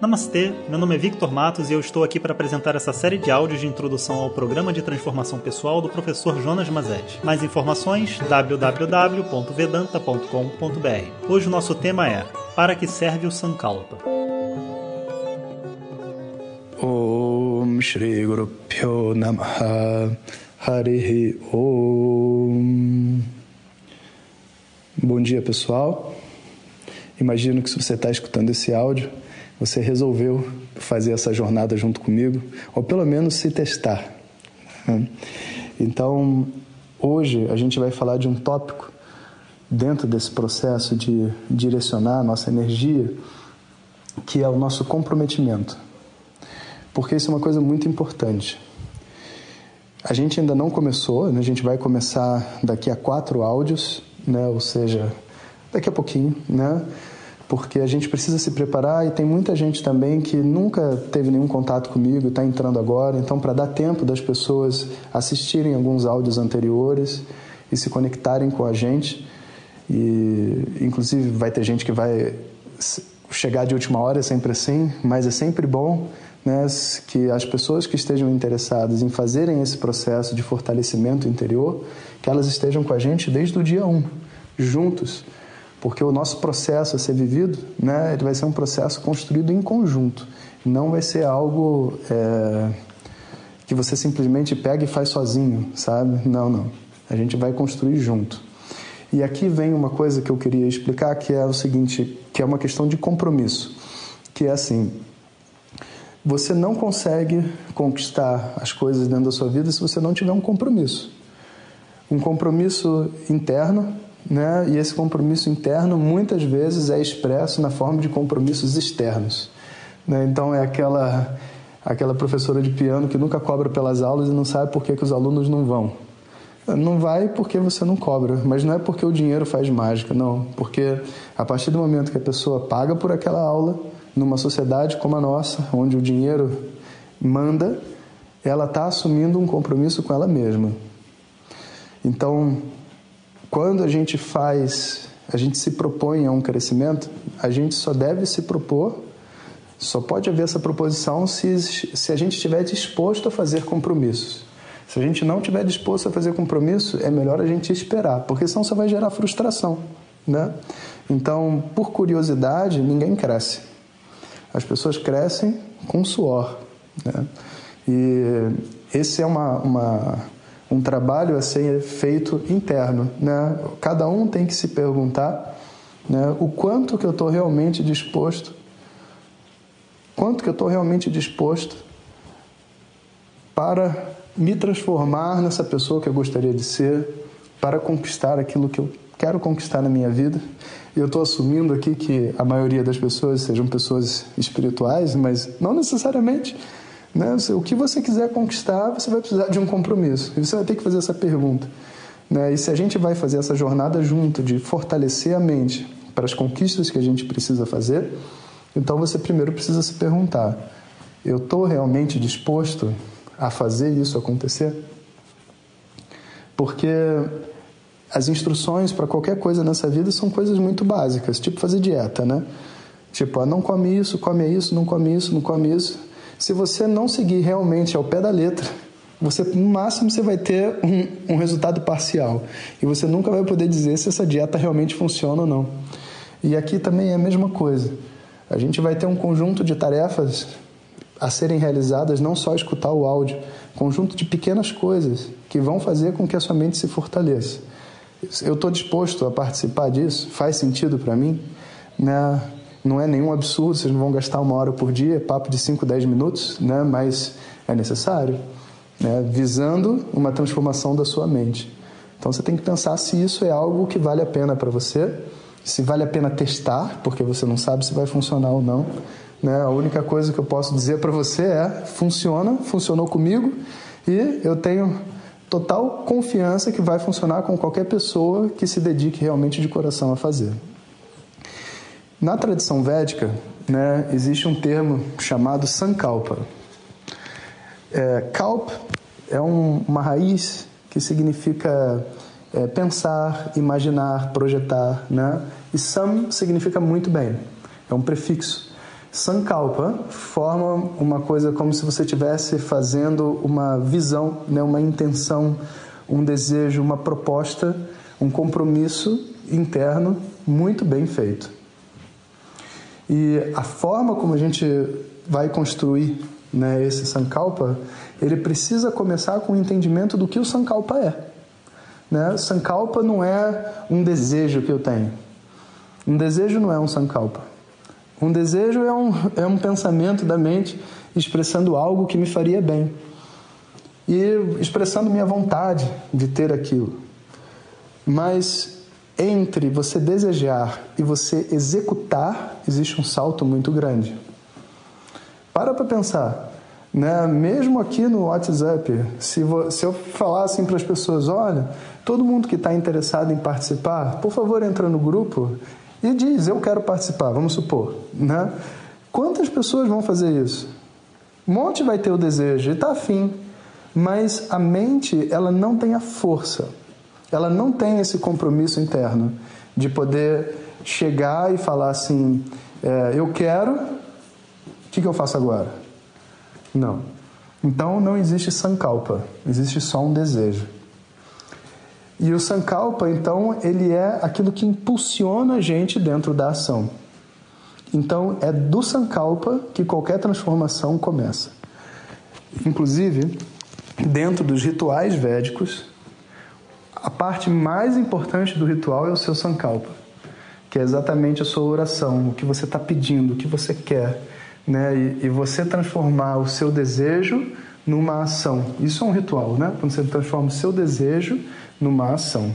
Namastê, meu nome é Victor Matos e eu estou aqui para apresentar essa série de áudios de introdução ao programa de transformação pessoal do professor Jonas Mazet. Mais informações www.vedanta.com.br. Hoje o nosso tema é Para que serve o Sankalpa? Om Shri Guru Pyo Namaha Harihi Om Bom dia pessoal. Imagino que se você está escutando esse áudio, você resolveu fazer essa jornada junto comigo, ou pelo menos se testar. Né? Então, hoje a gente vai falar de um tópico dentro desse processo de direcionar a nossa energia, que é o nosso comprometimento. Porque isso é uma coisa muito importante. A gente ainda não começou, né? a gente vai começar daqui a quatro áudios, né? ou seja, daqui a pouquinho, né? Porque a gente precisa se preparar e tem muita gente também que nunca teve nenhum contato comigo, está entrando agora, então para dar tempo das pessoas assistirem alguns áudios anteriores e se conectarem com a gente. E inclusive vai ter gente que vai chegar de última hora, é sempre assim, mas é sempre bom né, que as pessoas que estejam interessadas em fazerem esse processo de fortalecimento interior, que elas estejam com a gente desde o dia 1, juntos porque o nosso processo a ser vivido, né, ele vai ser um processo construído em conjunto, não vai ser algo é, que você simplesmente pega e faz sozinho, sabe? Não, não. A gente vai construir junto. E aqui vem uma coisa que eu queria explicar, que é o seguinte, que é uma questão de compromisso, que é assim, você não consegue conquistar as coisas dentro da sua vida se você não tiver um compromisso. Um compromisso interno né? E esse compromisso interno muitas vezes é expresso na forma de compromissos externos. Né? Então é aquela aquela professora de piano que nunca cobra pelas aulas e não sabe por que, que os alunos não vão. Não vai porque você não cobra, mas não é porque o dinheiro faz mágica, não. Porque a partir do momento que a pessoa paga por aquela aula, numa sociedade como a nossa, onde o dinheiro manda, ela está assumindo um compromisso com ela mesma. Então, quando a gente faz, a gente se propõe a um crescimento, a gente só deve se propor, só pode haver essa proposição se, se a gente estiver disposto a fazer compromissos. Se a gente não estiver disposto a fazer compromisso, é melhor a gente esperar, porque senão só vai gerar frustração, né? Então, por curiosidade, ninguém cresce. As pessoas crescem com suor, né? E esse é uma, uma um trabalho a ser feito interno. Né? Cada um tem que se perguntar né, o quanto que eu estou realmente disposto, quanto que eu estou realmente disposto para me transformar nessa pessoa que eu gostaria de ser, para conquistar aquilo que eu quero conquistar na minha vida. Eu estou assumindo aqui que a maioria das pessoas sejam pessoas espirituais, mas não necessariamente. Né? O que você quiser conquistar, você vai precisar de um compromisso. E você vai ter que fazer essa pergunta. Né? E se a gente vai fazer essa jornada junto de fortalecer a mente para as conquistas que a gente precisa fazer, então você primeiro precisa se perguntar: eu estou realmente disposto a fazer isso acontecer? Porque as instruções para qualquer coisa nessa vida são coisas muito básicas, tipo fazer dieta, né? Tipo, ah, não come isso, come isso, não come isso, não come isso. Se você não seguir realmente ao pé da letra, você no máximo você vai ter um, um, resultado parcial e você nunca vai poder dizer se essa dieta realmente funciona ou não. E aqui também é a mesma coisa. A gente vai ter um conjunto de tarefas a serem realizadas, não só escutar o áudio, conjunto de pequenas coisas que vão fazer com que a sua mente se fortaleça. Eu estou disposto a participar disso? Faz sentido para mim? Né? Não é nenhum absurdo, vocês não vão gastar uma hora por dia, papo de 5, 10 minutos, né? mas é necessário, né? visando uma transformação da sua mente. Então você tem que pensar se isso é algo que vale a pena para você, se vale a pena testar, porque você não sabe se vai funcionar ou não. Né? A única coisa que eu posso dizer para você é: funciona, funcionou comigo e eu tenho total confiança que vai funcionar com qualquer pessoa que se dedique realmente de coração a fazer. Na tradição védica, né, existe um termo chamado sankalpa. É, kalp é um, uma raiz que significa é, pensar, imaginar, projetar, né? E sam significa muito bem, é um prefixo. Sankalpa forma uma coisa como se você estivesse fazendo uma visão, né, uma intenção, um desejo, uma proposta, um compromisso interno muito bem feito. E a forma como a gente vai construir né, esse Sankalpa, ele precisa começar com o entendimento do que o Sankalpa é. Né? Sankalpa não é um desejo que eu tenho. Um desejo não é um Sankalpa. Um desejo é um, é um pensamento da mente expressando algo que me faria bem e expressando minha vontade de ter aquilo. Mas entre você desejar e você executar, existe um salto muito grande. Para para pensar, né? Mesmo aqui no WhatsApp, se, se eu falar assim para as pessoas, olha, todo mundo que está interessado em participar, por favor, entra no grupo e diz, eu quero participar, vamos supor, né? Quantas pessoas vão fazer isso? Um monte vai ter o desejo e está afim, mas a mente ela não tem a força ela não tem esse compromisso interno de poder chegar e falar assim: é, eu quero, o que, que eu faço agora? Não. Então não existe sankalpa, existe só um desejo. E o sankalpa, então, ele é aquilo que impulsiona a gente dentro da ação. Então é do sankalpa que qualquer transformação começa. Inclusive, dentro dos rituais védicos, a parte mais importante do ritual é o seu sankalpa, que é exatamente a sua oração, o que você está pedindo, o que você quer, né? E, e, você transformar o seu desejo numa ação. Isso é um ritual, né? Quando você transforma o seu desejo numa ação.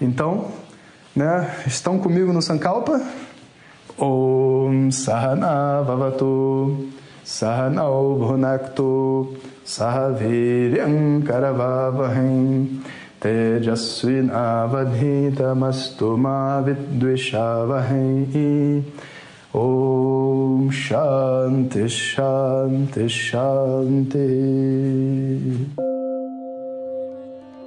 Então, né? Estão comigo no sankalpa? Om Sahana Vavatu Sahanau Bhunaktu Sahaviryam Karavavahim तेजस्विनावधीतमस्तु मा विद्विषावहै। ॐ शान्ति शान्ति शान्ति।